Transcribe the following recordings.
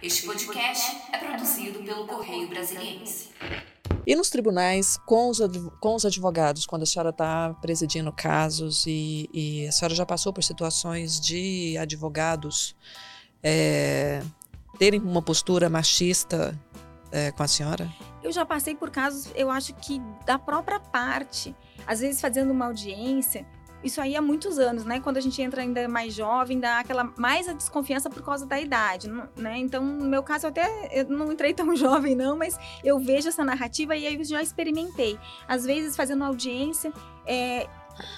Este podcast é produzido pelo Correio Brasiliense. E nos tribunais, com os, com os advogados, quando a senhora está presidindo casos e, e, a senhora já passou por situações de advogados é, terem uma postura machista é, com a senhora? Eu já passei por casos, eu acho que da própria parte, às vezes fazendo uma audiência, isso aí há muitos anos, né? Quando a gente entra ainda mais jovem, dá aquela mais a desconfiança por causa da idade, né? Então, no meu caso, eu até eu não entrei tão jovem, não, mas eu vejo essa narrativa e aí eu já experimentei. Às vezes, fazendo audiência, é,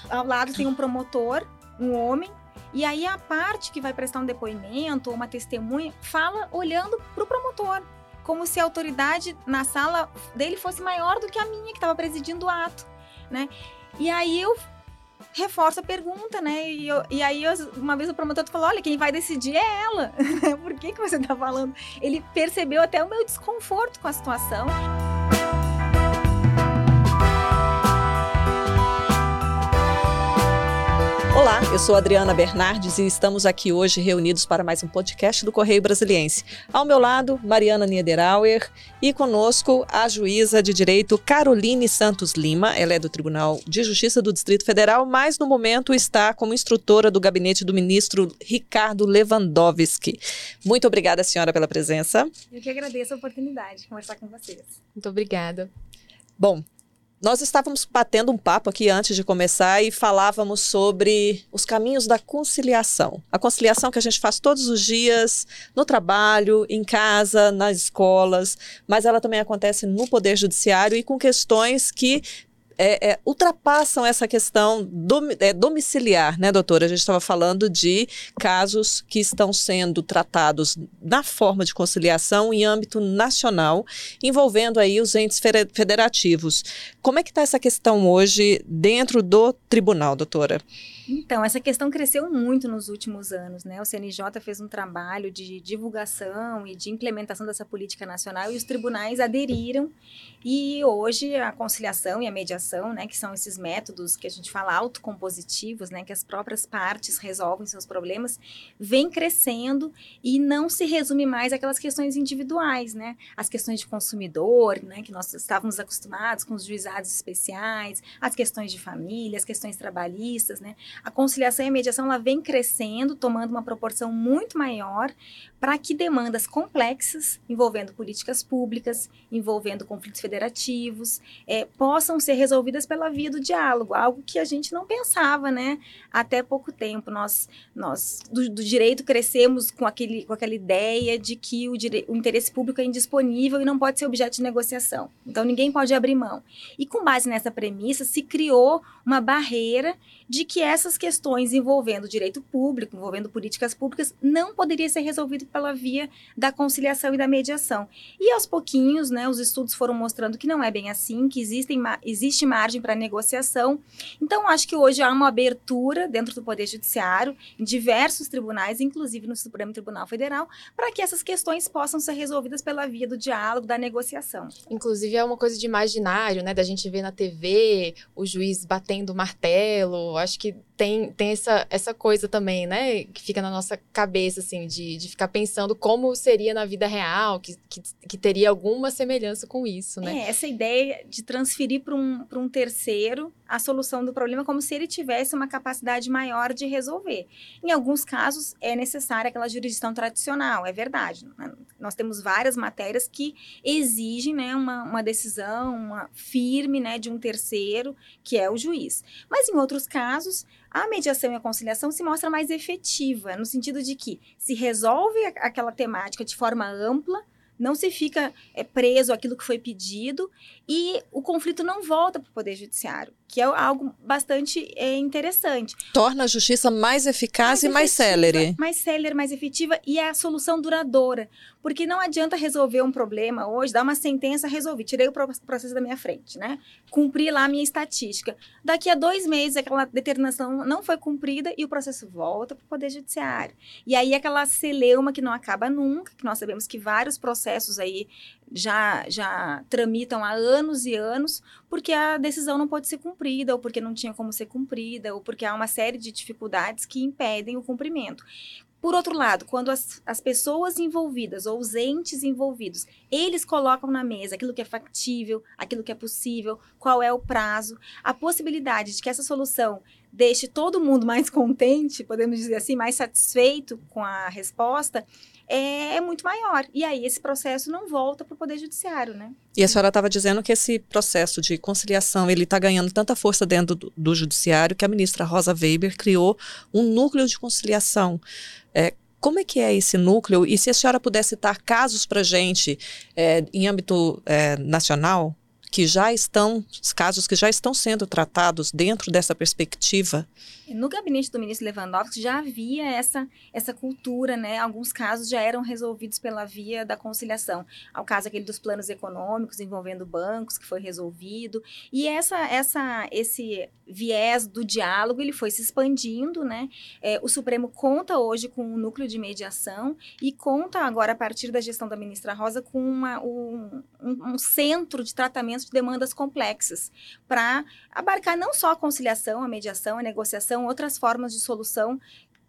ao lado tem um promotor, um homem, e aí a parte que vai prestar um depoimento ou uma testemunha fala olhando para o promotor, como se a autoridade na sala dele fosse maior do que a minha que estava presidindo o ato, né? E aí eu reforça a pergunta, né? E, eu, e aí, eu, uma vez o promotor falou: olha, quem vai decidir é ela. Por que, que você está falando? Ele percebeu até o meu desconforto com a situação. Olá, eu sou Adriana Bernardes e estamos aqui hoje reunidos para mais um podcast do Correio Brasiliense. Ao meu lado, Mariana Niederauer e conosco a juíza de direito Caroline Santos Lima. Ela é do Tribunal de Justiça do Distrito Federal, mas no momento está como instrutora do gabinete do ministro Ricardo Lewandowski. Muito obrigada, senhora, pela presença. Eu que agradeço a oportunidade de conversar com vocês. Muito obrigada. Bom, nós estávamos batendo um papo aqui antes de começar e falávamos sobre os caminhos da conciliação. A conciliação que a gente faz todos os dias, no trabalho, em casa, nas escolas, mas ela também acontece no Poder Judiciário e com questões que é, é, ultrapassam essa questão é, domiciliar, né, doutora? A gente estava falando de casos que estão sendo tratados na forma de conciliação em âmbito nacional, envolvendo aí os entes federativos. Como é que está essa questão hoje dentro do tribunal, doutora? Então, essa questão cresceu muito nos últimos anos, né? O CNJ fez um trabalho de divulgação e de implementação dessa política nacional e os tribunais aderiram. E hoje a conciliação e a mediação, né, que são esses métodos que a gente fala autocompositivos, né, que as próprias partes resolvem seus problemas, vem crescendo e não se resume mais àquelas questões individuais, né? As questões de consumidor, né, que nós estávamos acostumados com os juizados especiais, as questões de família, as questões trabalhistas, né? A conciliação e a mediação ela vem crescendo, tomando uma proporção muito maior, para que demandas complexas, envolvendo políticas públicas, envolvendo conflitos federativos, é, possam ser resolvidas pela via do diálogo, algo que a gente não pensava, né? Até pouco tempo. Nós, nós do, do direito, crescemos com, aquele, com aquela ideia de que o, dire, o interesse público é indisponível e não pode ser objeto de negociação. Então, ninguém pode abrir mão. E com base nessa premissa, se criou uma barreira de que essas questões envolvendo direito público, envolvendo políticas públicas, não poderia ser resolvido pela via da conciliação e da mediação. E aos pouquinhos, né, os estudos foram mostrando que não é bem assim, que existem, existe margem para negociação. Então, acho que hoje há uma abertura dentro do Poder Judiciário, em diversos tribunais, inclusive no Supremo Tribunal Federal, para que essas questões possam ser resolvidas pela via do diálogo, da negociação. Inclusive, é uma coisa de imaginário, né, da gente ver na TV o juiz batendo martelo. Acho que tem, tem essa, essa coisa também, né, que fica na nossa cabeça, assim, de, de ficar pensando como seria na vida real, que, que, que teria alguma semelhança com isso, né? É, essa ideia de transferir para um, um terceiro a solução do problema como se ele tivesse uma capacidade maior de resolver. Em alguns casos, é necessária aquela jurisdição tradicional, é verdade. Né? Nós temos várias matérias que exigem né, uma, uma decisão uma firme né, de um terceiro, que é o juiz. Mas em outros casos, a mediação e a conciliação se mostra mais efetiva, no sentido de que se resolve aquela temática de forma ampla, não se fica é, preso àquilo que foi pedido e o conflito não volta para o Poder Judiciário, que é algo bastante é, interessante. Torna a justiça mais eficaz mais e mais célere. Mais célere, mais efetiva e é a solução duradoura. Porque não adianta resolver um problema hoje, dar uma sentença, resolvi, tirei o processo da minha frente, né? Cumpri lá a minha estatística. Daqui a dois meses, aquela determinação não foi cumprida e o processo volta para o Poder Judiciário. E aí, aquela celeuma que não acaba nunca, que nós sabemos que vários processos aí já, já tramitam há anos e anos, porque a decisão não pode ser cumprida, ou porque não tinha como ser cumprida, ou porque há uma série de dificuldades que impedem o cumprimento. Por outro lado, quando as, as pessoas envolvidas ou os entes envolvidos, eles colocam na mesa aquilo que é factível, aquilo que é possível, qual é o prazo, a possibilidade de que essa solução deixe todo mundo mais contente, podemos dizer assim, mais satisfeito com a resposta, é, é muito maior. E aí esse processo não volta para o Poder Judiciário, né? E a senhora estava dizendo que esse processo de conciliação ele está ganhando tanta força dentro do, do, Judiciário que a ministra Rosa Weber criou um núcleo de conciliação. É, como é que é esse núcleo? E se a senhora pudesse citar casos para gente é, em âmbito é, nacional que já estão, casos que já estão sendo tratados dentro dessa perspectiva no gabinete do ministro Lewandowski já havia essa, essa cultura, né? Alguns casos já eram resolvidos pela via da conciliação. Ao caso aquele dos planos econômicos envolvendo bancos, que foi resolvido. E essa, essa, esse viés do diálogo, ele foi se expandindo, né? É, o Supremo conta hoje com um núcleo de mediação e conta agora, a partir da gestão da ministra Rosa, com uma, um, um, centro de tratamento de demandas complexas para abarcar não só a conciliação, a mediação, a negociação, outras formas de solução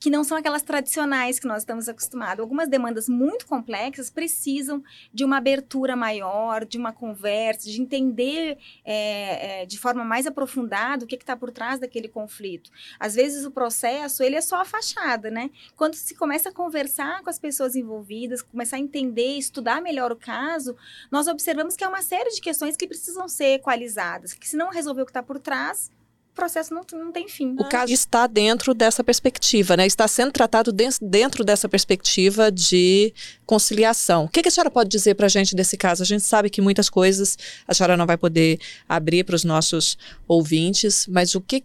que não são aquelas tradicionais que nós estamos acostumados. Algumas demandas muito complexas precisam de uma abertura maior, de uma conversa, de entender é, é, de forma mais aprofundada o que está por trás daquele conflito. Às vezes o processo ele é só a fachada, né? Quando se começa a conversar com as pessoas envolvidas, começar a entender, estudar melhor o caso, nós observamos que há uma série de questões que precisam ser equalizadas, que se não resolver o que está por trás, processo não, não tem fim. O caso está dentro dessa perspectiva, né? Está sendo tratado dentro dessa perspectiva de conciliação. O que, que a senhora pode dizer para a gente desse caso? A gente sabe que muitas coisas a senhora não vai poder abrir para os nossos ouvintes, mas o que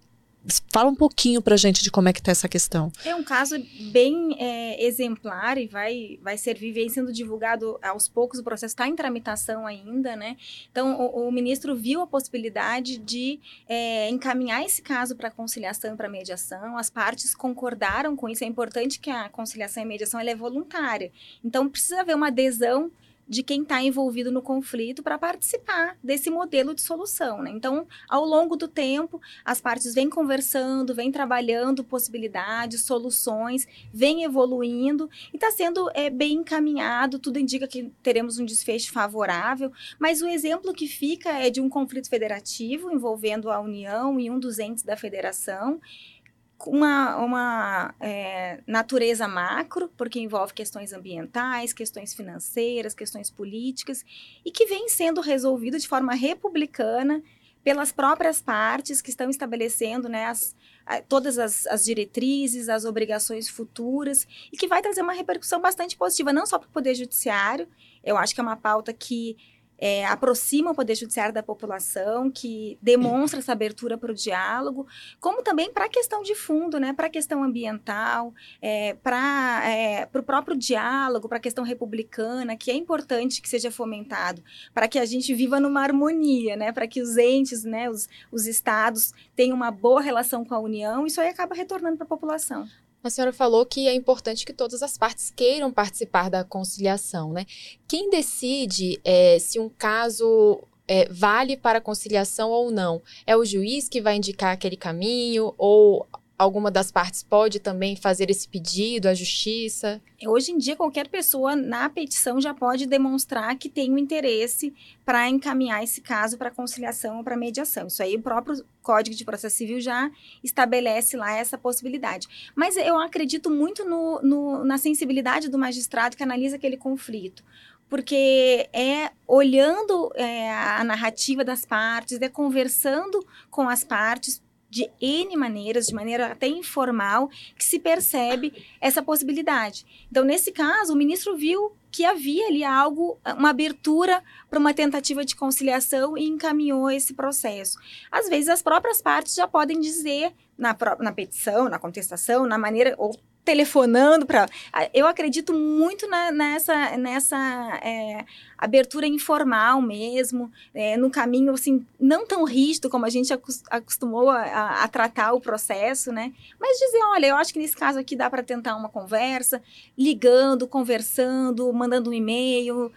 Fala um pouquinho para gente de como é que está essa questão. É um caso bem é, exemplar e vai, vai servir, vem sendo divulgado aos poucos, o processo está em tramitação ainda, né? Então, o, o ministro viu a possibilidade de é, encaminhar esse caso para conciliação e para mediação, as partes concordaram com isso, é importante que a conciliação e mediação é voluntária, então precisa haver uma adesão de quem está envolvido no conflito para participar desse modelo de solução. Né? Então, ao longo do tempo, as partes vêm conversando, vêm trabalhando possibilidades, soluções, vêm evoluindo e está sendo é, bem encaminhado. Tudo indica que teremos um desfecho favorável, mas o exemplo que fica é de um conflito federativo envolvendo a União e um dos entes da federação uma, uma é, natureza macro, porque envolve questões ambientais, questões financeiras, questões políticas, e que vem sendo resolvido de forma republicana pelas próprias partes que estão estabelecendo né, as, todas as, as, diretrizes, as obrigações futuras, e que vai trazer uma repercussão bastante positiva, não só para o Poder Judiciário, eu acho que é uma pauta que é, aproxima o Poder Judiciário da população, que demonstra essa abertura para o diálogo, como também para a questão de fundo, né, para a questão ambiental, é, para é, o próprio diálogo, para a questão republicana, que é importante que seja fomentado, para que a gente viva numa harmonia, né, para que os entes, né, os, os estados tenham uma boa relação com a União, isso aí acaba retornando para a população. A senhora falou que é importante que todas as partes queiram participar da conciliação, né? Quem decide é, se um caso é, vale para conciliação ou não? É o juiz que vai indicar aquele caminho ou alguma das partes pode também fazer esse pedido à justiça? Hoje em dia, qualquer pessoa na petição já pode demonstrar que tem um interesse para encaminhar esse caso para conciliação ou para mediação. Isso aí o próprio Código de Processo Civil já estabelece lá essa possibilidade. Mas eu acredito muito no, no, na sensibilidade do magistrado que analisa aquele conflito porque é olhando é, a narrativa das partes, é conversando com as partes de N maneiras, de maneira até informal, que se percebe essa possibilidade. Então, nesse caso, o ministro viu que havia ali algo, uma abertura para uma tentativa de conciliação e encaminhou esse processo. Às vezes, as próprias partes já podem dizer na, na petição, na contestação, na maneira, ou telefonando para. Eu acredito muito na, nessa, nessa é, abertura informal mesmo, é, no caminho assim, não tão rígido como a gente acostumou a, a, tratar o processo, né? Mas dizer, olha, eu acho que nesse caso aqui dá para tentar uma conversa, ligando, conversando, mandando um e-mail.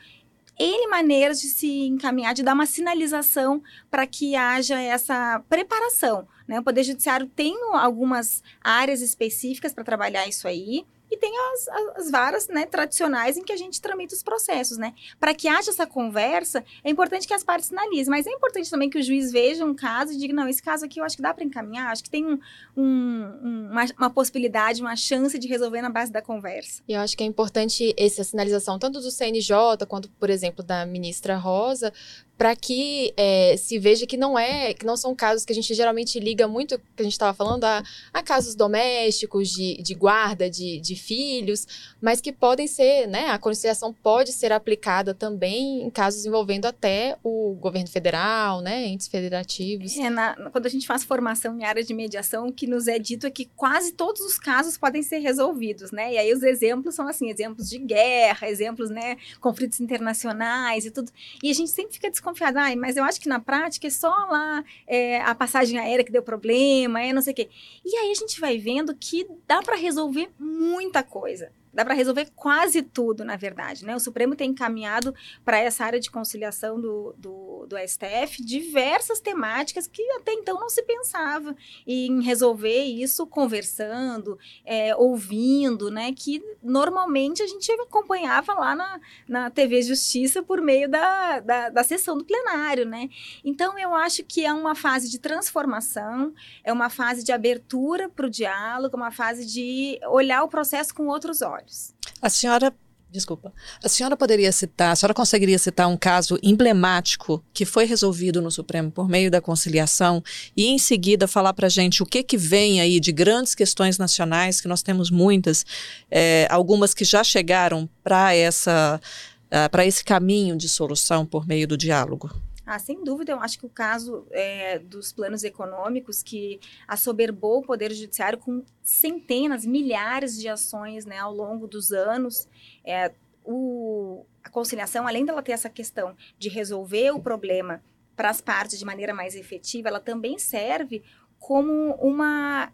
N maneiras de se encaminhar, de dar uma sinalização para que haja essa preparação. Né? O Poder Judiciário tem algumas áreas específicas para trabalhar isso aí, e tem as, as varas né, tradicionais em que a gente tramita os processos, né? Para que haja essa conversa, é importante que as partes sinalizem, mas é importante também que o juiz veja um caso e diga, não, esse caso aqui eu acho que dá para encaminhar, acho que tem um, um, uma, uma, possibilidade, uma chance de resolver na base da conversa. E eu acho que é importante essa sinalização, tanto do CNJ, quanto, por exemplo, da ministra Rosa, para que é, se veja que não é, que não são casos que a gente geralmente liga muito, que a gente estava falando, a, a, casos domésticos, de, de guarda de, de, filhos, mas que podem ser, né, a conciliação pode ser aplicada também em casos envolvendo até o governo federal, né, entes federativos. É, na, quando a gente faz formação em área de mediação, o que nos é dito é que quase todos os casos podem ser resolvidos, né, e aí os exemplos são assim, exemplos de guerra, exemplos, né, conflitos internacionais e tudo, e a gente sempre fica desconfiada, ah, mas eu acho que na prática é só lá é, a passagem aérea que deu problema, é não sei o quê. E aí a gente vai vendo que dá para resolver muita coisa. Dá para resolver quase tudo, na verdade. Né? O Supremo tem encaminhado para essa área de conciliação do, do, do, STF diversas temáticas que até então não se pensava em resolver isso conversando, é, ouvindo, né? que normalmente a gente acompanhava lá na, na TV Justiça por meio da, da, da sessão do plenário. Né? Então, eu acho que é uma fase de transformação, é uma fase de abertura para o diálogo, uma fase de olhar o processo com outros olhos olhos. A senhora Desculpa. A senhora poderia citar, a senhora conseguiria citar um caso emblemático que foi resolvido no Supremo por meio da conciliação e em seguida falar para a gente o que, que vem aí de grandes questões nacionais, que nós temos muitas, é, algumas que já chegaram para essa uh, para esse caminho de solução por meio do diálogo? Ah, sem dúvida, eu acho que o caso é, dos planos econômicos que assoberbou o Poder Judiciário com centenas, milhares de ações né, ao longo dos anos. É, o, a conciliação, além dela ter essa questão de resolver o problema para as partes de maneira mais efetiva, ela também serve como uma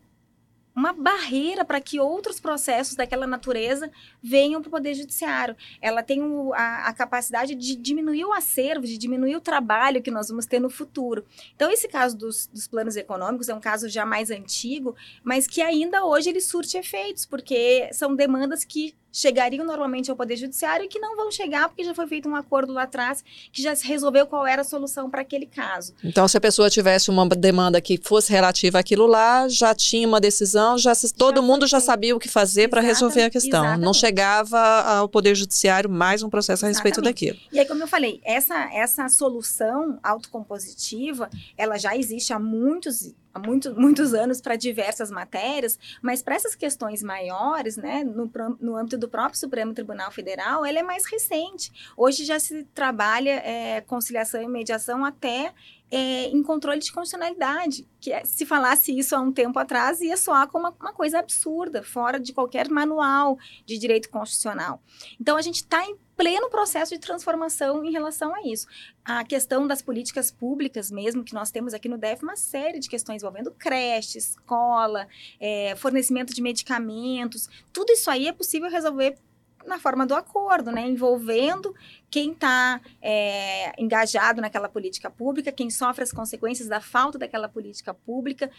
uma barreira para que outros processos daquela natureza venham para o Poder Judiciário. Ela tem o, a, a, capacidade de diminuir o acervo, de diminuir o trabalho que nós vamos ter no futuro. Então, esse caso dos, dos planos econômicos é um caso já mais antigo, mas que ainda hoje ele surte efeitos, porque são demandas que chegariam normalmente ao Poder Judiciário e que não vão chegar porque já foi feito um acordo lá atrás que já se resolveu qual era a solução para aquele caso. Então, se a pessoa tivesse uma demanda que fosse relativa àquilo lá, já tinha uma decisão, já se, todo já mundo já sabia o que fazer para resolver a questão. Exatamente. Não chegava ao Poder Judiciário mais um processo a respeito exatamente. daquilo. E aí, como eu falei, essa, essa solução autocompositiva, ela já existe há muitos há muito, muitos anos para diversas matérias, mas para essas questões maiores, né, no, no âmbito do próprio Supremo Tribunal Federal, ela é mais recente. Hoje já se trabalha é, conciliação e mediação até é, em controle de constitucionalidade. Que é, se falasse isso há um tempo atrás, ia soar como uma, uma coisa absurda, fora de qualquer manual de direito constitucional. Então, a gente está em pleno processo de transformação em relação a isso. A questão das políticas públicas mesmo, que nós temos aqui no DEF, uma série de questões envolvendo creche, escola, é, fornecimento de medicamentos, tudo isso aí é possível resolver na forma do acordo, né? Envolvendo quem está é, engajado naquela política pública, quem sofre as consequências da falta daquela política pública,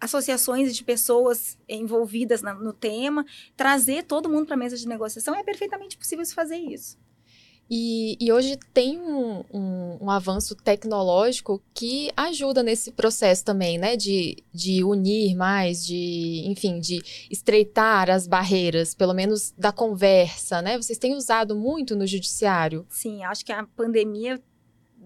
associações de pessoas envolvidas na, no tema, trazer todo mundo para a mesa de negociação, é perfeitamente possível fazer isso. E, e hoje tem um, um, um, avanço tecnológico que ajuda nesse processo também, né? De, de unir mais, de, enfim, de estreitar as barreiras, pelo menos da conversa, né? Vocês têm usado muito no judiciário. Sim, acho que a pandemia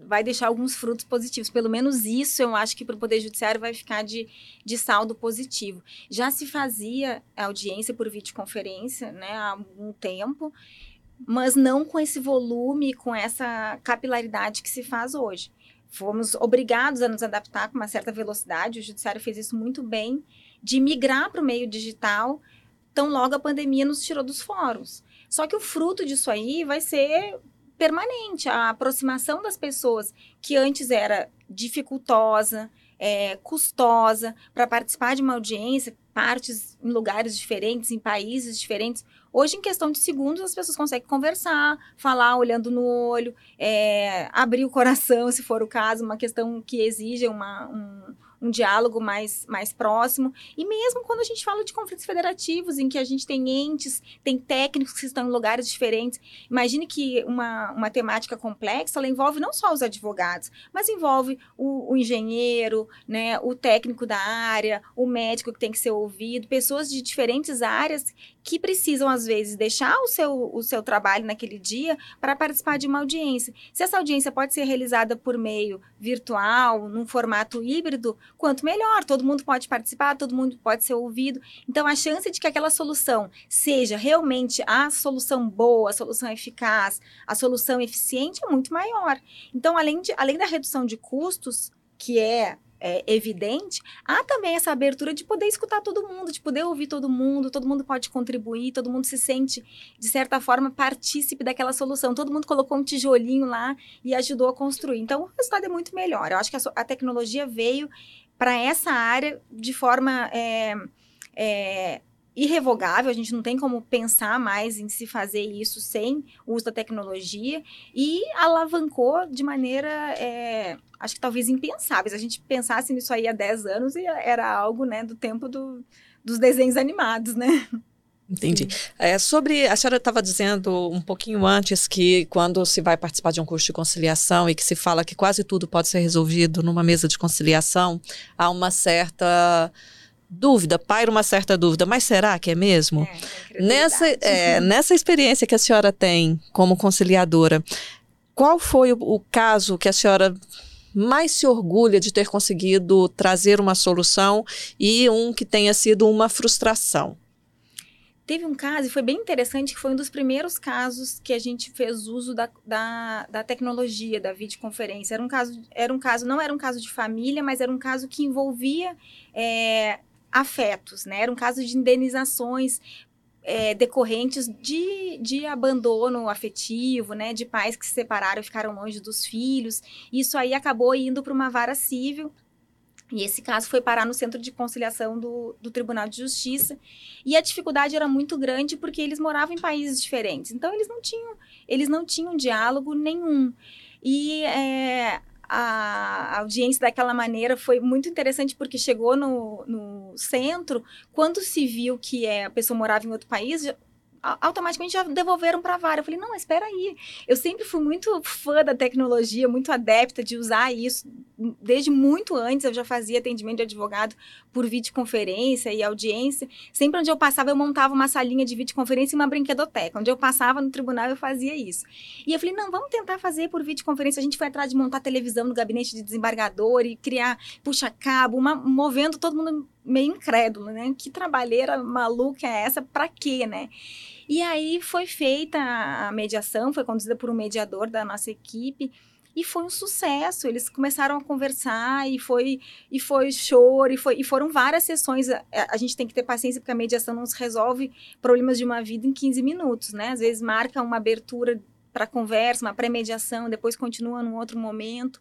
vai deixar alguns frutos positivos. Pelo menos isso eu acho que para o Poder Judiciário vai ficar de, de saldo positivo. Já se fazia audiência por videoconferência né, há algum tempo mas não com esse volume, com essa capilaridade que se faz hoje. Fomos obrigados a nos adaptar com uma certa velocidade, o Judiciário fez isso muito bem, de migrar para o meio digital, tão logo a pandemia nos tirou dos fóruns. Só que o fruto disso aí vai ser permanente, a aproximação das pessoas que antes era dificultosa, é, custosa para participar de uma audiência, partes em lugares diferentes, em países diferentes. Hoje, em questão de segundos, as pessoas conseguem conversar, falar olhando no olho, é, abrir o coração, se for o caso, uma questão que exige uma, um, um diálogo mais, mais próximo. E mesmo quando a gente fala de conflitos federativos, em que a gente tem entes, tem técnicos que estão em lugares diferentes, imagine que uma, uma temática complexa, ela envolve não só os advogados, mas envolve o, o engenheiro, né, o técnico da área, o médico que tem que ser ouvido, pessoas de diferentes áreas que precisam, às vezes, deixar o seu, o seu trabalho naquele dia para participar de uma audiência. Se essa audiência pode ser realizada por meio virtual, num formato híbrido, quanto melhor. Todo mundo pode participar, todo mundo pode ser ouvido. Então, a chance de que aquela solução seja realmente a solução boa, a solução eficaz, a solução eficiente é muito maior. Então, além, de, além da redução de custos, que é é, evidente, há também essa abertura de poder escutar todo mundo, de poder ouvir todo mundo, todo mundo pode contribuir, todo mundo se sente, de certa forma, partícipe daquela solução. Todo mundo colocou um tijolinho lá e ajudou a construir. Então, o resultado é muito melhor. Eu acho que a, a tecnologia veio para essa área de forma. É, é, irrevogável, a gente não tem como pensar mais em se fazer isso sem o uso da tecnologia e alavancou de maneira, é, acho que talvez impensável. Se a gente pensasse nisso aí há 10 anos, era algo né, do tempo do, dos desenhos animados, né? Entendi. É, sobre, a senhora estava dizendo um pouquinho antes que quando se vai participar de um curso de conciliação e que se fala que quase tudo pode ser resolvido numa mesa de conciliação, há uma certa dúvida, paira uma certa dúvida, mas será que é mesmo? É, nessa, é, nessa experiência que a senhora tem como conciliadora, qual foi o, o caso que a senhora mais se orgulha de ter conseguido trazer uma solução e um que tenha sido uma frustração? Teve um caso, e foi bem interessante, que foi um dos primeiros casos que a gente fez uso da, da, da, tecnologia, da videoconferência. Era um caso, era um caso, não era um caso de família, mas era um caso que envolvia é, afetos, né? Era um caso de indenizações é, decorrentes de, de abandono afetivo, né? De pais que se separaram e ficaram longe dos filhos. Isso aí acabou indo para uma vara civil. E esse caso foi parar no centro de conciliação do, do Tribunal de Justiça. E a dificuldade era muito grande porque eles moravam em países diferentes. Então, eles não tinham, eles não tinham diálogo nenhum. E é, a audiência daquela maneira foi muito interessante porque chegou no, no centro, quando se viu que é, a pessoa morava em outro país, automaticamente já devolveram para a vara. Eu falei, não, espera aí. Eu sempre fui muito fã da tecnologia, muito adepta de usar isso. Desde muito antes eu já fazia atendimento de advogado por videoconferência e audiência. Sempre onde eu passava, eu montava uma salinha de videoconferência e uma brinquedoteca. Onde eu passava no tribunal, eu fazia isso. E eu falei, não, vamos tentar fazer por videoconferência. A gente foi atrás de montar televisão no gabinete de desembargador e criar puxa-cabo, movendo todo mundo meio incrédulo, né? Que trabalheira maluca é essa? Para quê, né? E aí foi feita a mediação, foi conduzida por um mediador da nossa equipe e foi um sucesso. Eles começaram a conversar e foi e foi choro e, foi, e foram várias sessões. A, a, gente tem que ter paciência porque a mediação não se resolve problemas de uma vida em 15 minutos, né? Às vezes marca uma abertura para conversa, uma pré-mediação, depois continua num outro momento.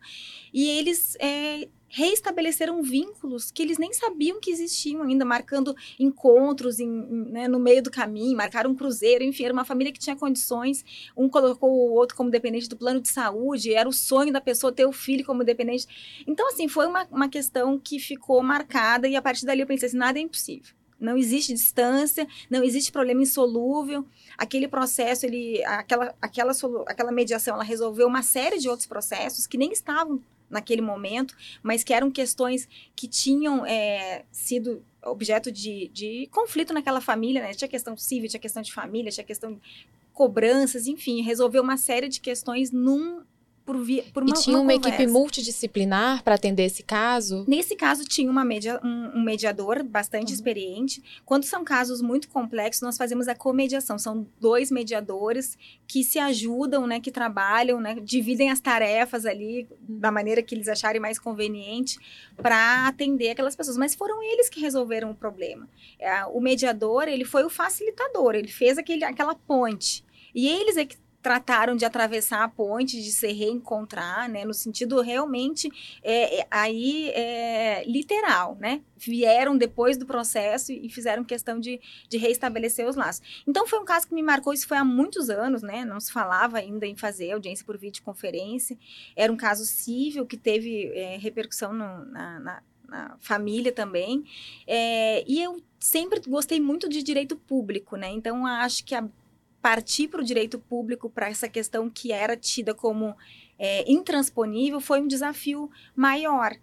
E eles é, reestabeleceram vínculos que eles nem sabiam que existiam ainda, marcando encontros em, né, no meio do caminho, marcaram um cruzeiro, enfim, era uma família que tinha condições, um colocou o outro como dependente do plano de saúde, era o sonho da pessoa ter o filho como dependente. Então, assim, foi uma, uma questão que ficou marcada e a partir dali eu pensei assim, nada é impossível. Não existe distância, não existe problema insolúvel. Aquele processo, ele, aquela, aquela, aquela mediação, ela resolveu uma série de outros processos que nem estavam naquele momento, mas que eram questões que tinham é, sido objeto de, de conflito naquela família, né? Tinha questão civil, tinha questão de família, tinha questão de cobranças, enfim, resolveu uma série de questões num por, via, por uma, E tinha uma, uma equipe multidisciplinar para atender esse caso? Nesse caso, tinha uma media, um, um mediador bastante uhum. experiente. Quando são casos muito complexos, nós fazemos a comediação. São dois mediadores que se ajudam, né, que trabalham, né, dividem as tarefas ali da maneira que eles acharem mais conveniente para atender aquelas pessoas. Mas foram eles que resolveram o problema. É, o mediador, ele foi o facilitador, ele fez aquele, aquela ponte. E eles é que trataram de atravessar a ponte, de se reencontrar, né, no sentido realmente é, é, aí é, literal, né? Vieram depois do processo e fizeram questão de, de reestabelecer os laços. Então foi um caso que me marcou, isso foi há muitos anos, né? Não se falava ainda em fazer audiência por videoconferência. Era um caso civil que teve é, repercussão no, na, na família também. É, e eu sempre gostei muito de direito público, né? Então, acho que a partir para o direito público, para essa questão que era tida como é, intransponível, foi um desafio maior.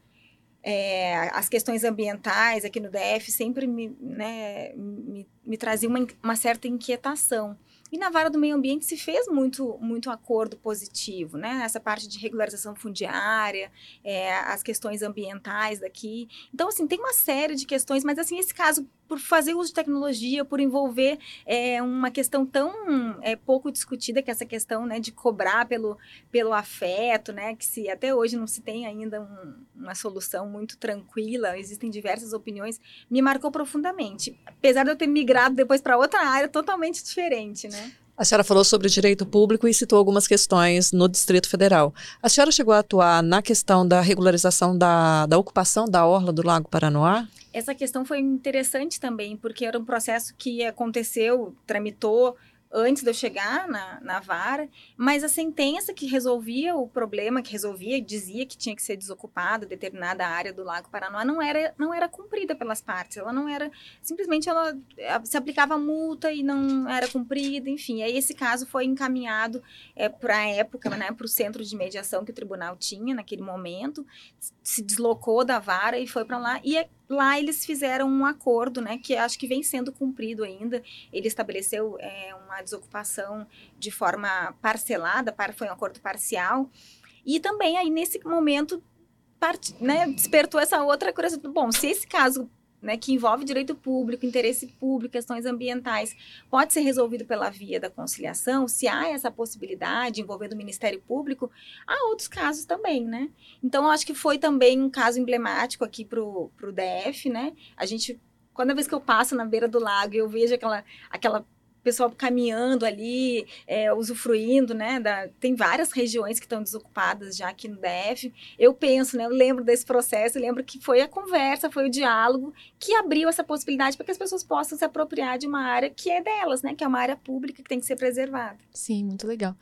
É, as questões ambientais aqui no DF sempre me, né, me, me traziam uma, uma certa inquietação. E na vara do meio ambiente se fez muito, muito acordo positivo, né? Essa parte de regularização fundiária, é, as questões ambientais daqui. Então, assim, tem uma série de questões, mas, assim, esse caso por fazer uso de tecnologia, por envolver é, uma questão tão é, pouco discutida, que é essa questão né, de cobrar pelo, pelo afeto, né, que se até hoje não se tem ainda um, uma solução muito tranquila, existem diversas opiniões, me marcou profundamente. Apesar de eu ter migrado depois para outra área totalmente diferente, né? A senhora falou sobre direito público e citou algumas questões no Distrito Federal. A senhora chegou a atuar na questão da regularização da, da ocupação da orla do Lago Paranoá? Essa questão foi interessante também, porque era um processo que aconteceu, tramitou antes de eu chegar na, na vara, mas a sentença que resolvia o problema, que resolvia, dizia que tinha que ser desocupada determinada área do Lago Paranoá, não era, não era cumprida pelas partes. Ela não era, simplesmente ela se aplicava multa e não era cumprida, enfim. Aí esse caso foi encaminhado é, para a época, né, para o centro de mediação que o tribunal tinha naquele momento, se deslocou da vara e foi para lá. E é lá eles fizeram um acordo, né, que acho que vem sendo cumprido ainda. Ele estabeleceu é, uma desocupação de forma parcelada, foi um acordo parcial. E também aí nesse momento part, né, despertou essa outra curiosidade. Bom, se esse caso né, que envolve direito público, interesse público, questões ambientais, pode ser resolvido pela via da conciliação, se há essa possibilidade envolvendo o Ministério Público, há outros casos também, né? Então, eu acho que foi também um caso emblemático aqui para o DF, né? A gente, quando vez que eu passo na beira do lago e eu vejo aquela, aquela pessoal caminhando ali, é, usufruindo, né? Da, tem várias regiões que estão desocupadas já aqui no DF. Eu penso, né? Eu lembro desse processo, lembro que foi a conversa, foi o diálogo que abriu essa possibilidade para que as pessoas possam se apropriar de uma área que é delas, né? Que é uma área pública que tem que ser preservada. Sim, muito legal.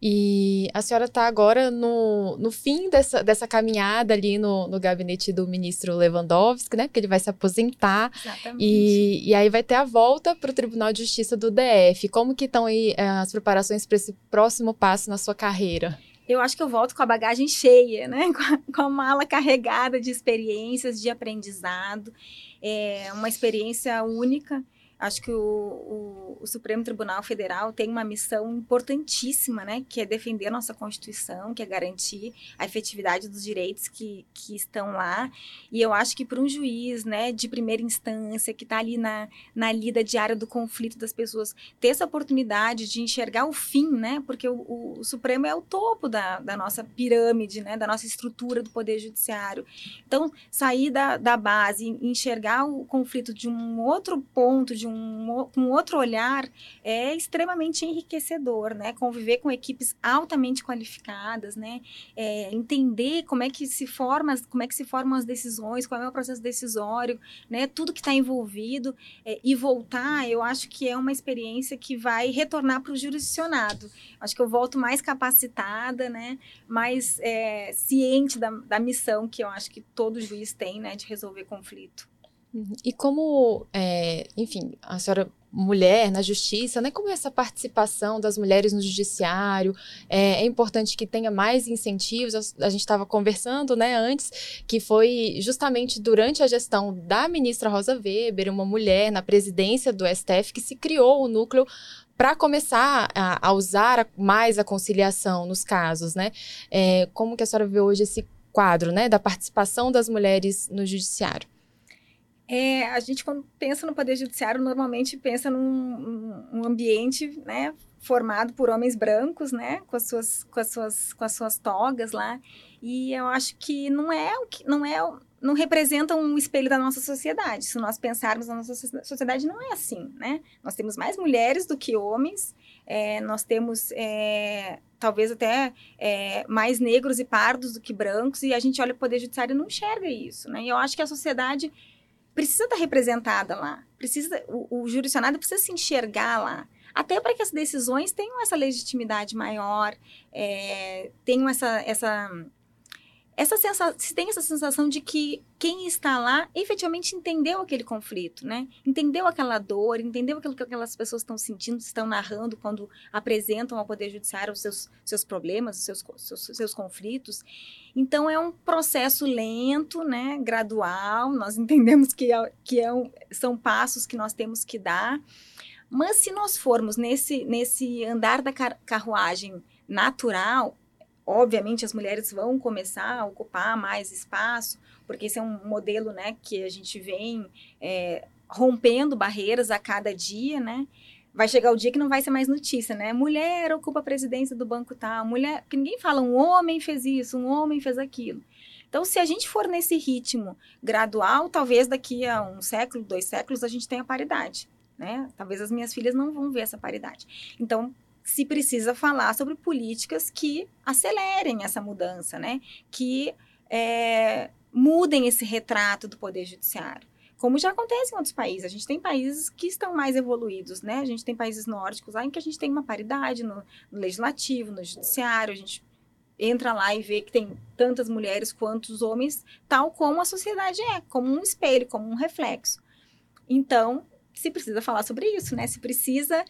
E a senhora está agora no, no fim dessa, dessa caminhada ali no, no gabinete do ministro Lewandowski, né? Porque ele vai se aposentar. Exatamente. E, e aí vai ter a volta para o Tribunal de Justiça do DF. Como que estão aí eh, as preparações para esse próximo passo na sua carreira? Eu acho que eu volto com a bagagem cheia, né? Com a, com a mala carregada de experiências, de aprendizado. É uma experiência única Acho que o, o, o, Supremo Tribunal Federal tem uma missão importantíssima, né? Que é defender a nossa Constituição, que é garantir a efetividade dos direitos que, que estão lá. E eu acho que para um juiz, né, de primeira instância, que está ali na, na lida diária do conflito das pessoas, ter essa oportunidade de enxergar o fim, né? Porque o, o, o Supremo é o topo da, da nossa pirâmide, né? Da nossa estrutura do Poder Judiciário. Então, sair da, da base, enxergar o conflito de um outro ponto, de de um, um outro olhar é extremamente enriquecedor, né? Conviver com equipes altamente qualificadas, né? É, entender como é que se forma, como é que se formam as decisões, qual é o processo decisório, né? Tudo que está envolvido é, e voltar, eu acho que é uma experiência que vai retornar para o jurisdicionado. Acho que eu volto mais capacitada, né? Mais é, ciente da, da missão que eu acho que todo juiz tem, né? De resolver conflito. Uhum. E como, é, enfim, a senhora mulher na justiça, né? Como é essa participação das mulheres no judiciário? É, é importante que tenha mais incentivos. A, a gente estava conversando, né, antes, que foi justamente durante a gestão da ministra Rosa Weber, uma mulher na presidência do STF, que se criou o núcleo para começar a, a, usar mais a conciliação nos casos, né? É, como que a senhora vê hoje esse quadro, né, da participação das mulheres no judiciário? É, a gente, quando pensa no Poder Judiciário, normalmente pensa num um ambiente né, formado por homens brancos, né, com as, suas, com, as suas, com as suas togas lá. E eu acho que não é o que não é não representa um espelho da nossa sociedade. Se nós pensarmos na nossa sociedade, não é assim, né? Nós temos mais mulheres do que homens, é, nós temos é, talvez até é, mais negros e pardos do que brancos, e a gente olha o Poder Judiciário e não enxerga isso, né? E eu acho que a sociedade precisa estar representada lá. Precisa, o, o jurisdicionado precisa se enxergar lá. Até para que as decisões tenham essa legitimidade maior, é, tenham essa, essa, essa sensação, se tem essa sensação de que quem está lá efetivamente entendeu aquele conflito, né? Entendeu aquela dor, entendeu aquilo que aquelas pessoas estão sentindo, estão narrando quando apresentam ao Poder Judiciário os seus, seus problemas, os seus, seus, seus conflitos. Então, é um processo lento, né? Gradual, nós entendemos que, é, que é um, são passos que nós temos que dar. Mas se nós formos nesse, nesse andar da carruagem natural, obviamente as mulheres vão começar a ocupar mais espaço, porque esse é um modelo, né, que a gente vem é, rompendo barreiras a cada dia, né? Vai chegar o dia que não vai ser mais notícia, né? Mulher ocupa a presidência do banco tal, mulher, porque ninguém fala um homem fez isso, um homem fez aquilo. Então, se a gente for nesse ritmo gradual, talvez daqui a um século, dois séculos, a gente tenha paridade, né? Talvez as minhas filhas não vão ver essa paridade. Então, se precisa falar sobre políticas que acelerem essa mudança, né? Que é, mudem esse retrato do poder judiciário. Como já acontece em outros países. A gente tem países que estão mais evoluídos, né? A gente tem países nórdicos lá em que a gente tem uma paridade no, no legislativo, no judiciário, a gente entra lá e vê que tem tantas mulheres quanto os homens, tal como a sociedade é, como um espelho, como um reflexo. Então, se precisa falar sobre isso, né? Se precisa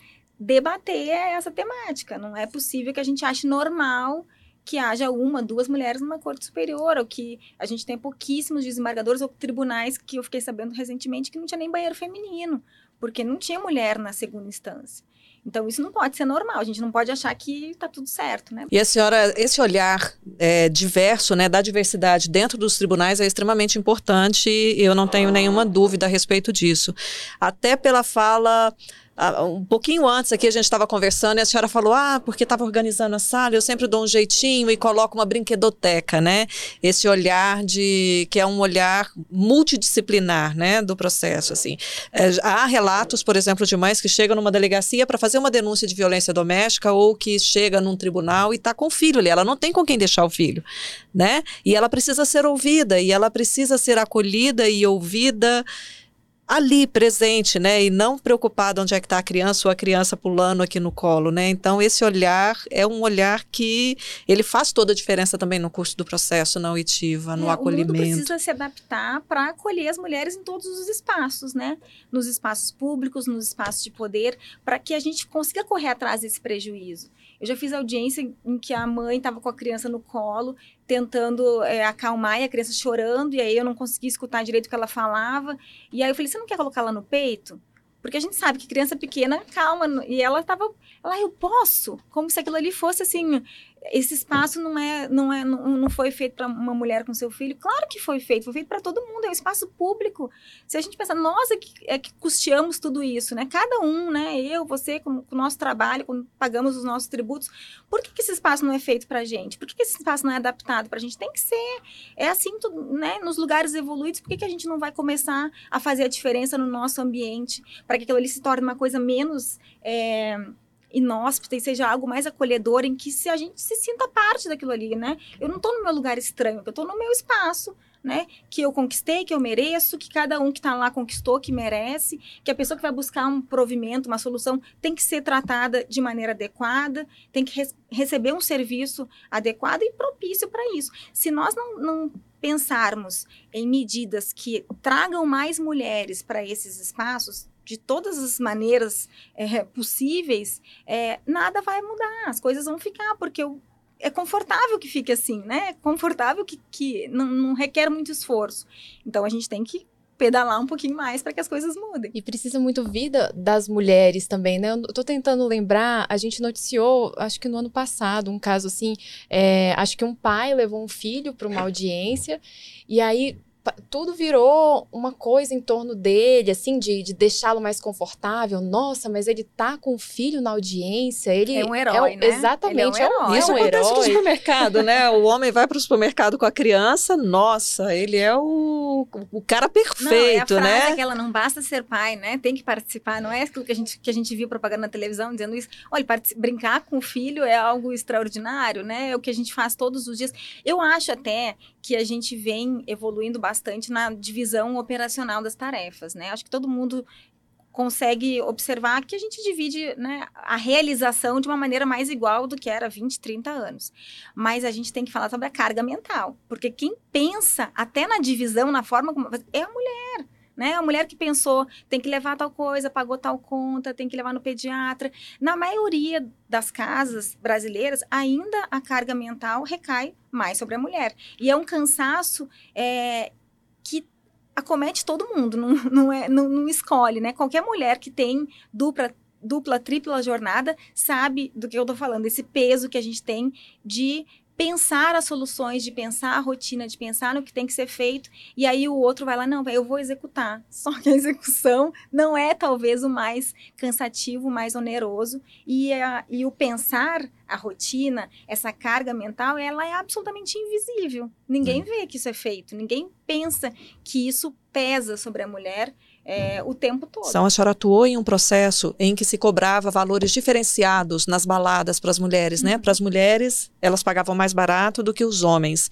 debater essa temática. Não é possível que a gente ache normal que haja uma, duas mulheres numa corte superior, ou que a gente tenha pouquíssimos desembargadores ou tribunais que eu fiquei sabendo recentemente que não tinha nem banheiro feminino, porque não tinha mulher na segunda instância. Então, isso não pode ser normal. A gente não pode achar que está tudo certo, né? E a senhora, esse olhar é, diverso, né, da diversidade dentro dos tribunais é extremamente importante. Eu não tenho nenhuma dúvida a respeito disso. Até pela fala um pouquinho antes aqui a gente estava conversando e a senhora falou: ah, porque estava organizando a sala, eu sempre dou um jeitinho e coloco uma brinquedoteca, né? Esse olhar de que é um olhar multidisciplinar, né, do processo, assim. É, há relatos, por exemplo, de mães que chegam numa delegacia para fazer uma denúncia de violência doméstica ou que chega num tribunal e está com o filho ali, ela não tem com quem deixar o filho, né? E ela precisa ser ouvida e ela precisa ser acolhida e ouvida ali presente, né, e não preocupado onde é que está a criança ou a criança pulando aqui no colo, né? Então esse olhar é um olhar que ele faz toda a diferença também no curso do processo na oitiva, no é, acolhimento. O mundo precisa se adaptar para acolher as mulheres em todos os espaços, né? Nos espaços públicos, nos espaços de poder, para que a gente consiga correr atrás desse prejuízo. Eu já fiz audiência em que a mãe estava com a criança no colo, tentando é, acalmar e a criança chorando, e aí eu não conseguia escutar direito o que ela falava. E aí eu falei: você não quer colocar ela no peito? Porque a gente sabe que criança pequena calma. E ela estava, lá eu posso, como se aquilo ali fosse assim, esse espaço não é não é não, não foi feito para uma mulher com seu filho. Claro que foi feito foi feito para todo mundo é um espaço público. Se a gente pensar nós é que, é que custeamos tudo isso né? Cada um né? Eu você com, com o nosso trabalho quando pagamos os nossos tributos. Por que, que esse espaço não é feito para gente? Por que, que esse espaço não é adaptado para a gente? Tem que ser. É assim tudo, né? Nos lugares evoluídos por que, que a gente não vai começar a fazer a diferença no nosso ambiente para que aquilo ali se torne uma coisa menos é, inóspita e seja algo mais acolhedor, em que se a gente se sinta parte daquilo ali, né? Eu não estou no meu lugar estranho, eu estou no meu espaço, né? Que eu conquistei, que eu mereço, que cada um que está lá conquistou, que merece, que a pessoa que vai buscar um provimento, uma solução, tem que ser tratada de maneira adequada, tem que receber um serviço adequado e propício para isso. Se nós não, não pensarmos em medidas que tragam mais mulheres para esses espaços, de todas as maneiras é, possíveis, é, nada vai mudar, as coisas vão ficar, porque eu, é confortável que fique assim, né? É confortável que, que não, não requer muito esforço. Então a gente tem que pedalar um pouquinho mais para que as coisas mudem. E precisa muito vida das mulheres também, né? Eu tô tentando lembrar, a gente noticiou, acho que no ano passado, um caso assim, é, acho que um pai levou um filho para uma audiência e aí tudo virou uma coisa em torno dele, assim, de, de deixá-lo mais confortável. Nossa, mas ele tá com o filho na audiência, ele é um herói, é, né? Exatamente, é um, herói. É Isso é um acontece herói. no supermercado, né? O homem vai para o supermercado com a criança, nossa, ele é o, o cara perfeito, não, é a frase né? que ela não basta ser pai, né? Tem que participar, não é aquilo que a gente, que a gente viu propaganda na televisão dizendo isso. Olha, brincar com o filho é algo extraordinário, né? É o que a gente faz todos os dias. Eu acho até que a gente vem evoluindo bastante na divisão operacional das tarefas, né? Acho que todo mundo consegue observar que a gente divide né, a realização de uma maneira mais igual do que era 20, 30 anos. Mas a gente tem que falar sobre a carga mental, porque quem pensa até na divisão, na forma como. é a mulher. Né? A mulher que pensou tem que levar tal coisa, pagou tal conta, tem que levar no pediatra. Na maioria das casas brasileiras, ainda a carga mental recai mais sobre a mulher. E é um cansaço é, que acomete todo mundo, não, não, é, não, não escolhe, né? Qualquer mulher que tem dupla, dupla, tripla jornada sabe do que eu tô falando, esse peso que a gente tem de pensar as soluções, de pensar a rotina, de pensar no que tem que ser feito, e aí o outro vai lá, não, eu vou executar. Só que a execução não é talvez o mais cansativo, o mais oneroso, e, a, e o pensar a rotina, essa carga mental, ela é absolutamente invisível. Ninguém vê que isso é feito, ninguém pensa que isso pesa sobre a mulher é, o tempo todo. Então, a senhora atuou em um processo em que se cobrava valores diferenciados nas baladas para as mulheres, né? uhum. né? Para as mulheres, elas pagavam mais barato do que os homens.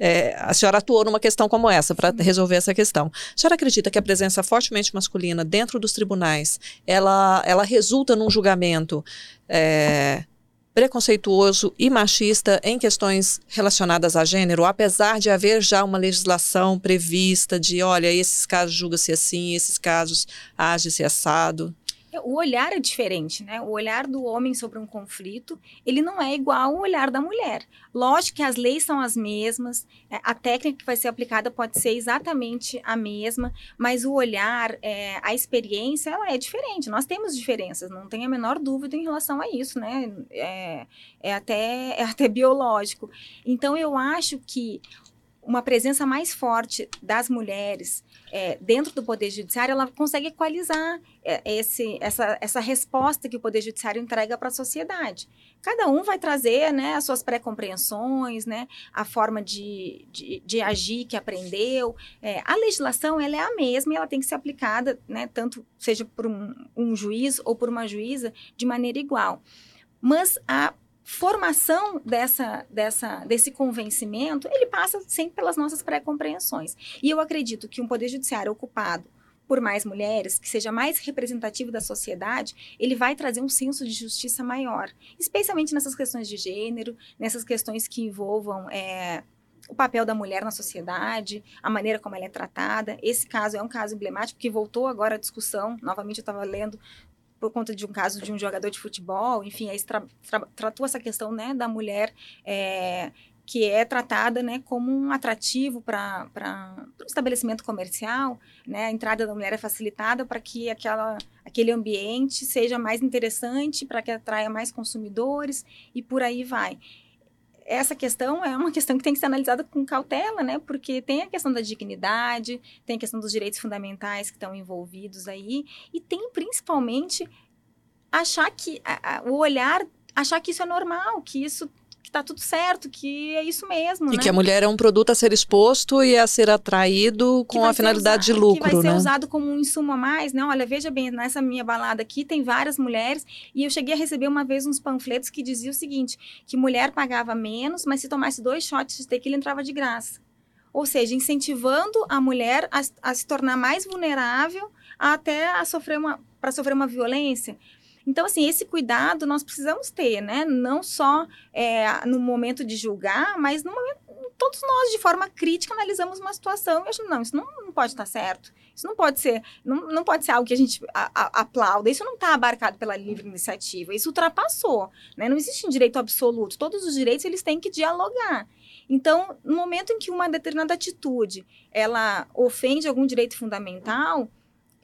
É, a senhora atuou numa questão como essa, para resolver essa questão. A senhora acredita que a presença fortemente masculina dentro dos tribunais, ela, ela resulta num julgamento é, preconceituoso e machista em questões relacionadas a gênero, apesar de haver já uma legislação prevista de, olha, esses casos julga-se assim, esses casos age-se assado? O olhar é diferente, né? O olhar do homem sobre um conflito, ele não é igual ao olhar da mulher. Lógico que as leis são as mesmas, é, a técnica que vai ser aplicada pode ser exatamente a mesma, mas o olhar, é, a experiência, ela é diferente. Nós temos diferenças, não tem a menor dúvida em relação a isso, né? É, é até, é até biológico. Então, eu acho que uma presença mais forte das mulheres é, dentro do Poder Judiciário, ela consegue equalizar é, esse, essa, essa resposta que o Poder Judiciário entrega para a sociedade. Cada um vai trazer né, as suas pré-compreensões, né, a forma de, de, de, agir que aprendeu. É, a legislação ela é a mesma e ela tem que ser aplicada, né, tanto seja por um, um juiz ou por uma juíza, de maneira igual. Mas a formação dessa, dessa, desse convencimento, ele passa sempre pelas nossas pré-compreensões. E eu acredito que um poder judiciário ocupado por mais mulheres, que seja mais representativo da sociedade, ele vai trazer um senso de justiça maior, especialmente nessas questões de gênero, nessas questões que envolvam é, o papel da mulher na sociedade, a maneira como ela é tratada. Esse caso é um caso emblemático que voltou agora à discussão. Novamente, eu estava lendo por conta de um caso de um jogador de futebol, enfim, aí tra tra tratou essa questão né, da mulher é, que é tratada né, como um atrativo para um estabelecimento comercial, né, a entrada da mulher é facilitada para que aquela, aquele ambiente seja mais interessante, para que atraia mais consumidores e por aí vai essa questão é uma questão que tem que ser analisada com cautela, né? Porque tem a questão da dignidade, tem a questão dos direitos fundamentais que estão envolvidos aí, e tem principalmente achar que a, a, o olhar, achar que isso é normal, que isso tá tudo certo, que é isso mesmo. E né? que a mulher é um produto a ser exposto e a ser atraído com a finalidade usado, de lucro. Que vai ser né? usado como um insumo a mais, né? Olha, veja bem, nessa minha balada aqui tem várias mulheres e eu cheguei a receber uma vez uns panfletos que dizia o seguinte: que mulher pagava menos, mas se tomasse dois shots de tequila entrava de graça. Ou seja, incentivando a mulher a, a se tornar mais vulnerável até a sofrer uma para sofrer uma violência. Então, assim, esse cuidado nós precisamos ter, né? Não só é, no momento de julgar, mas no momento, todos nós, de forma crítica, analisamos uma situação e achamos, não, isso não, não pode estar certo. Isso não pode ser, não, não pode ser algo que a gente a, a, aplauda. Isso não está abarcado pela livre iniciativa. Isso ultrapassou, né? Não existe um direito absoluto. Todos os direitos, eles têm que dialogar. Então, no momento em que uma determinada atitude, ela ofende algum direito fundamental,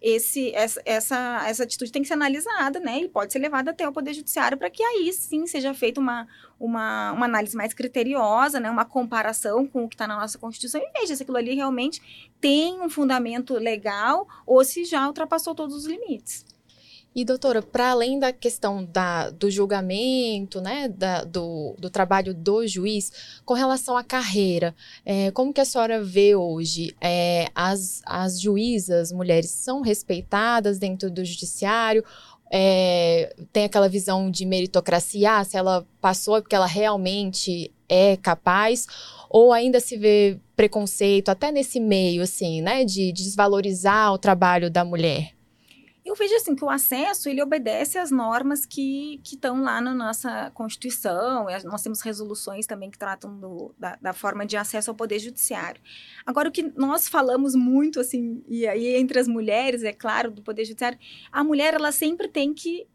esse, essa, essa, essa atitude tem que ser analisada, né? E pode ser levada até o Poder Judiciário para que aí sim seja feita uma, uma, uma análise mais criteriosa, né? Uma comparação com o que está na nossa Constituição e veja se aquilo ali realmente tem um fundamento legal ou se já ultrapassou todos os limites. E, doutora, para além da questão da, do julgamento, né, da, do, do trabalho do juiz, com relação à carreira, é, como que a senhora vê hoje? É, as, as juízas, mulheres, são respeitadas dentro do judiciário? É, tem aquela visão de meritocracia, se ela passou é porque ela realmente é capaz, ou ainda se vê preconceito até nesse meio, assim, né, de desvalorizar o trabalho da mulher? Eu vejo assim que o acesso ele obedece às normas que estão lá na nossa Constituição. Nós temos resoluções também que tratam do, da, da, forma de acesso ao Poder Judiciário. Agora, o que nós falamos muito, assim, e aí entre as mulheres, é claro, do Poder Judiciário, a mulher ela sempre tem que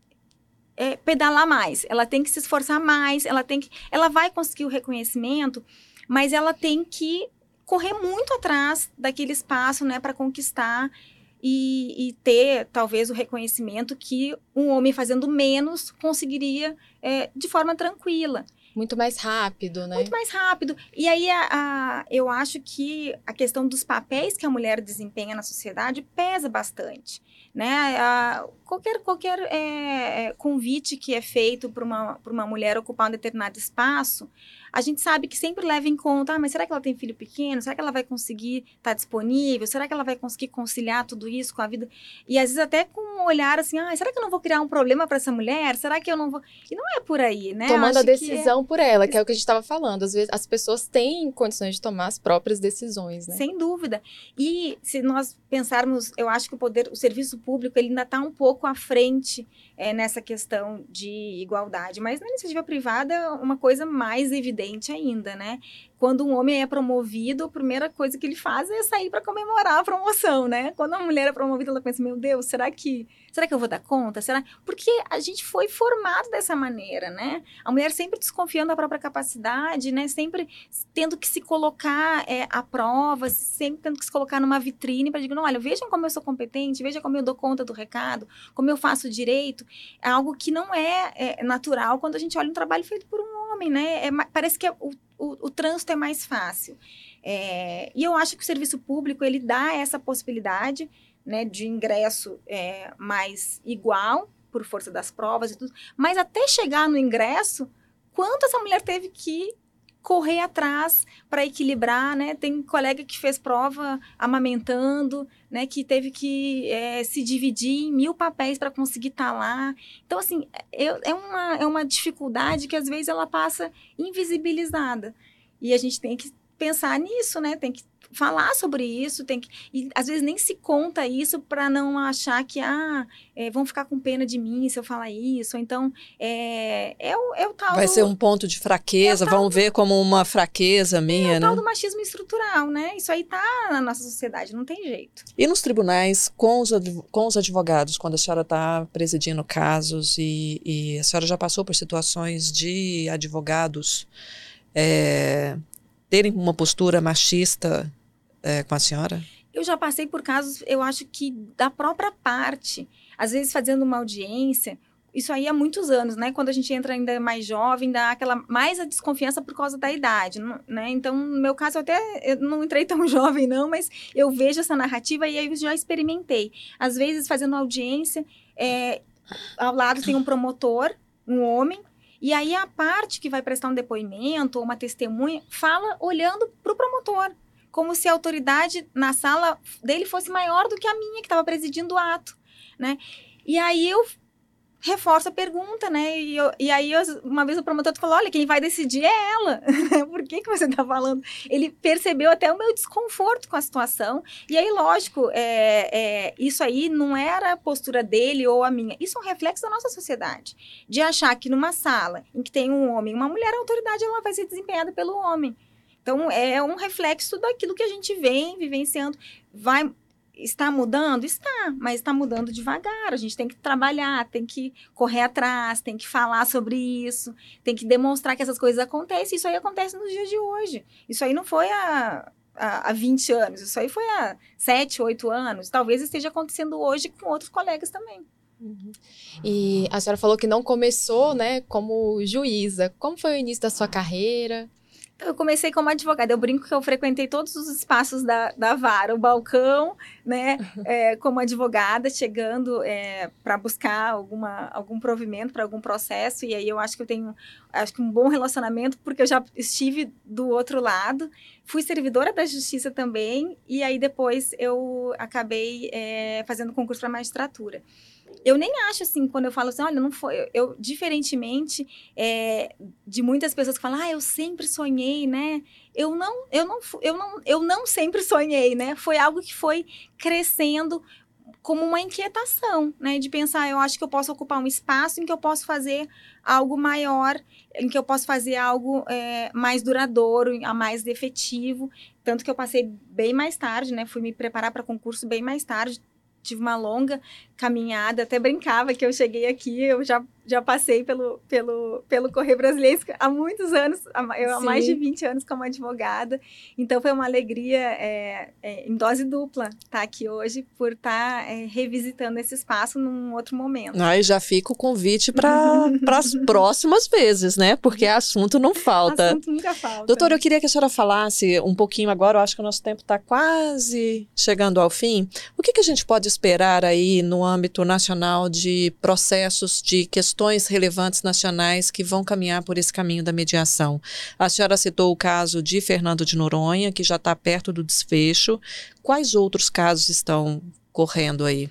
é, pedalar mais, ela tem que se esforçar mais, ela tem que. Ela vai conseguir o reconhecimento, mas ela tem que correr muito atrás daquele espaço né, para conquistar e, e, ter talvez o reconhecimento que um homem fazendo menos conseguiria é, de forma tranquila. Muito mais rápido, né? Muito mais rápido. E aí a, a, eu acho que a questão dos papéis que a mulher desempenha na sociedade pesa bastante. Né? A, qualquer qualquer é, é convite que é feito para uma, uma mulher ocupar um determinado espaço, a gente sabe que sempre leva em conta, ah, mas será que ela tem filho pequeno? Será que ela vai conseguir estar tá disponível? Será que ela vai conseguir conciliar tudo isso com a vida? E às vezes até com um olhar assim, ah, será que eu não vou criar um problema para essa mulher? Será que eu não vou... E não é por aí, né? Tomando a decisão é... por ela, que é o que a gente estava falando. Às vezes as pessoas têm condições de tomar as próprias decisões, né? Sem dúvida. E se nós pensarmos, eu acho que o poder, o serviço público, ele ainda está um pouco à frente é, nessa questão de igualdade. Mas na iniciativa privada, uma coisa mais evidente ainda, né? Quando um homem é promovido, a primeira coisa que ele faz é sair para comemorar a promoção, né? Quando uma mulher é promovida, ela pensa: meu Deus, será que, será que eu vou dar conta? Será? Porque a gente foi formado dessa maneira, né? A mulher sempre desconfiando da própria capacidade, né? Sempre tendo que se colocar é, à prova, sempre tendo que se colocar numa vitrine para dizer: não, olha, vejam como eu sou competente, vejam como eu dou conta do recado, como eu faço direito. É algo que não é, é natural quando a gente olha um trabalho feito por um homem, né? É, parece que é o o, o trânsito é mais fácil. É, e eu acho que o serviço público ele dá essa possibilidade né, de ingresso é, mais igual por força das provas e tudo, mas até chegar no ingresso, quanto essa mulher teve que correr atrás para equilibrar, né? Tem colega que fez prova amamentando, né? Que teve que é, se dividir em mil papéis para conseguir estar tá lá. Então, assim, é, é, uma, é uma dificuldade que às vezes ela passa invisibilizada. E a gente tem que pensar nisso, né? Tem que falar sobre isso, tem que. E às vezes nem se conta isso para não achar que, ah, é, vão ficar com pena de mim se eu falar isso. Então, é, é, o, é o tal. Vai do, ser um ponto de fraqueza, é vão ver como uma fraqueza minha, é o né? tal do machismo estrutural, né? Isso aí tá na nossa sociedade, não tem jeito. E nos tribunais, com os, com os advogados, quando a senhora está presidindo casos e, e a senhora já passou por situações de advogados. É, terem uma postura machista é, com a senhora? Eu já passei por casos, eu acho que da própria parte, às vezes fazendo uma audiência, isso aí há muitos anos, né? Quando a gente entra ainda mais jovem, dá aquela mais a desconfiança por causa da idade, né? Então, no meu caso, eu até eu não entrei tão jovem, não, mas eu vejo essa narrativa e aí eu já experimentei. Às vezes, fazendo audiência, é, ao lado tem um promotor, um homem, e aí a parte que vai prestar um depoimento ou uma testemunha fala olhando para o promotor, como se a autoridade na sala dele fosse maior do que a minha que estava presidindo o ato, né? E aí eu reforça a pergunta, né? E, eu, e aí, eu, uma vez o promotor falou: olha, quem vai decidir é ela. Por que, que você está falando? Ele percebeu até o meu desconforto com a situação. E aí, lógico, é, é, isso aí não era a postura dele ou a minha. Isso é um reflexo da nossa sociedade. De achar que numa sala em que tem um homem e uma mulher, a autoridade ela vai ser desempenhada pelo homem. Então, é um reflexo daquilo que a gente vem vivenciando. Vai, Está mudando? Está, mas está mudando devagar. A gente tem que trabalhar, tem que correr atrás, tem que falar sobre isso, tem que demonstrar que essas coisas acontecem. Isso aí acontece nos dias de hoje. Isso aí não foi há, há, há 20 anos, isso aí foi há 7, 8 anos. Talvez esteja acontecendo hoje com outros colegas também. Uhum. E a senhora falou que não começou, né, como juíza. Como foi o início da sua carreira? Eu comecei como advogada. Eu brinco que eu frequentei todos os espaços da, da vara, o balcão, né, é, como advogada, chegando é, para buscar alguma, algum provimento para algum processo. E aí eu acho que eu tenho acho que um bom relacionamento, porque eu já estive do outro lado. Fui servidora da justiça também, e aí depois eu acabei é, fazendo concurso para magistratura eu nem acho assim, quando eu falo assim, olha, não foi. Eu, diferentemente é, de muitas pessoas que falam, ah, eu sempre sonhei, né? Eu não, eu não, eu não, eu não sempre sonhei, né? Foi algo que foi crescendo como uma inquietação, né? De pensar, eu acho que eu posso ocupar um espaço em que eu posso fazer algo maior, em que eu posso fazer algo é, mais duradouro, mais efetivo. Tanto que eu passei bem mais tarde, né? Fui me preparar para concurso bem mais tarde. Tive uma longa caminhada, até brincava que eu cheguei aqui, eu já já passei pelo, pelo, pelo Correio Brasileiro há muitos anos, eu, há mais de 20 anos como advogada. Então foi uma alegria é, é, em dose dupla estar tá aqui hoje por estar tá, é, revisitando esse espaço num outro momento. Aí já fica o convite para as próximas vezes, né? Porque assunto não falta. Assunto nunca falta. Doutora, eu queria que a senhora falasse um pouquinho agora, eu acho que o nosso tempo está quase chegando ao fim. O que, que a gente pode esperar aí no âmbito nacional de processos de questões relevantes nacionais que vão caminhar por esse caminho da mediação. A senhora citou o caso de Fernando de Noronha, que já está perto do desfecho. Quais outros casos estão correndo aí?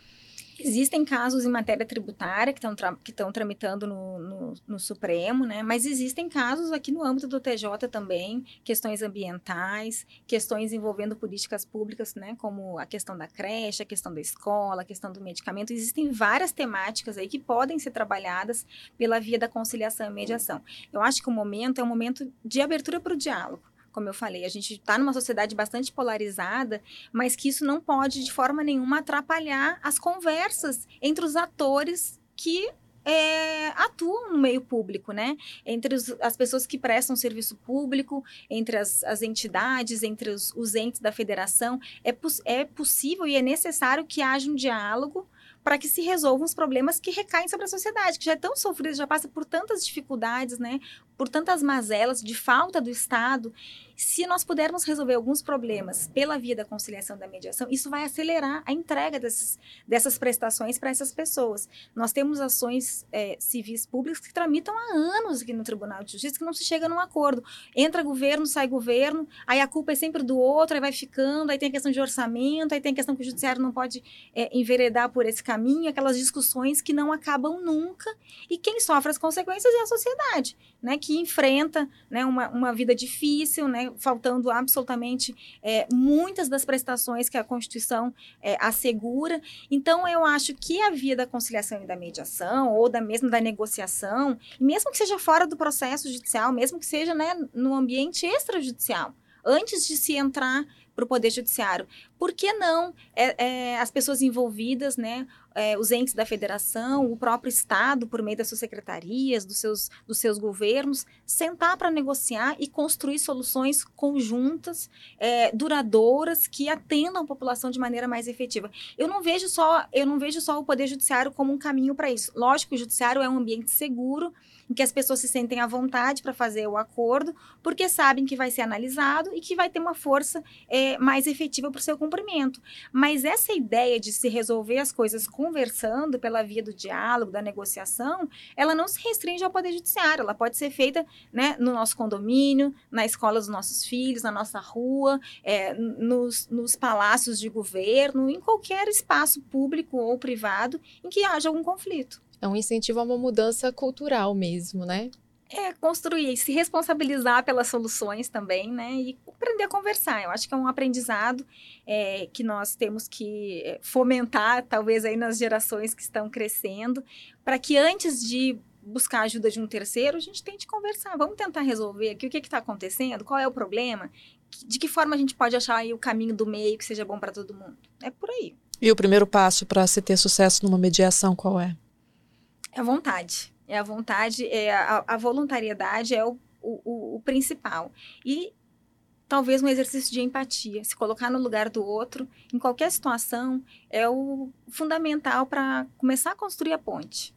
Existem casos em matéria tributária que estão que tramitando no, no, no, Supremo, né? Mas existem casos aqui no âmbito do TJ também, questões ambientais, questões envolvendo políticas públicas, né? Como a questão da creche, a questão da escola, a questão do medicamento. Existem várias temáticas aí que podem ser trabalhadas pela via da conciliação e mediação. Eu acho que o momento é um momento de abertura para o diálogo como eu falei, a gente está numa sociedade bastante polarizada, mas que isso não pode de forma nenhuma atrapalhar as conversas entre os atores que é, atuam no meio público, né? Entre os, as pessoas que prestam serviço público, entre as, as entidades, entre os, os, entes da federação, é, é possível e é necessário que haja um diálogo para que se resolvam os problemas que recaem sobre a sociedade, que já é tão sofrida, já passa por tantas dificuldades, né? Por tantas mazelas de falta do Estado. Se nós pudermos resolver alguns problemas pela via da conciliação da mediação, isso vai acelerar a entrega desses, dessas prestações para essas pessoas. Nós temos ações é, civis públicas que tramitam há anos aqui no Tribunal de Justiça que não se chega num acordo. Entra governo, sai governo, aí a culpa é sempre do outro, aí vai ficando, aí tem a questão de orçamento, aí tem a questão que o judiciário não pode é, enveredar por esse caminho, aquelas discussões que não acabam nunca, e quem sofre as consequências é a sociedade, né, que enfrenta né, uma, uma vida difícil, né, faltando absolutamente é, muitas das prestações que a Constituição é, assegura. Então, eu acho que a via da conciliação e da mediação, ou da mesmo da negociação, mesmo que seja fora do processo judicial, mesmo que seja né, no ambiente extrajudicial, antes de se entrar para o Poder Judiciário. Por que não é, é, as pessoas envolvidas, né, é, os entes da federação, o próprio Estado, por meio das suas secretarias, dos seus, dos seus governos, sentar para negociar e construir soluções conjuntas, é, duradouras, que atendam a população de maneira mais efetiva. Eu não vejo só, eu não vejo só o Poder Judiciário como um caminho para isso. Lógico o Judiciário é um ambiente seguro, em que as pessoas se sentem à vontade para fazer o acordo, porque sabem que vai ser analisado e que vai ter uma força é, mais efetiva para o seu cumprimento. Mas essa ideia de se resolver as coisas conversando pela via do diálogo, da negociação, ela não se restringe ao Poder Judiciário, ela pode ser feita né, no nosso condomínio, na escola dos nossos filhos, na nossa rua, é, nos, nos palácios de governo, em qualquer espaço público ou privado em que haja algum conflito. É um incentivo a uma mudança cultural mesmo, né? É, construir, se responsabilizar pelas soluções também, né? E aprender a conversar. Eu acho que é um aprendizado é, que nós temos que é, fomentar, talvez aí nas gerações que estão crescendo, para que antes de buscar a ajuda de um terceiro, a gente tente conversar. Vamos tentar resolver aqui o que está acontecendo, qual é o problema, de que forma a gente pode achar aí o caminho do meio que seja bom para todo mundo. É por aí. E o primeiro passo para se ter sucesso numa mediação qual é? É a vontade. É a vontade, é a, a voluntariedade é o, o, o principal. E talvez um exercício de empatia, se colocar no lugar do outro, em qualquer situação, é o fundamental para começar a construir a ponte.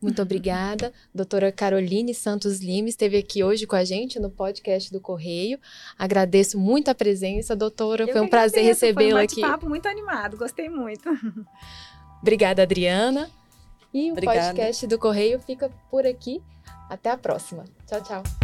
Muito obrigada. Doutora Caroline Santos Lima esteve aqui hoje com a gente no podcast do Correio. Agradeço muito a presença, doutora. Eu Foi um prazer recebê-la aqui. Foi um papo muito animado, gostei muito. Obrigada, Adriana. E o Obrigada. podcast do Correio fica por aqui. Até a próxima. Tchau, tchau.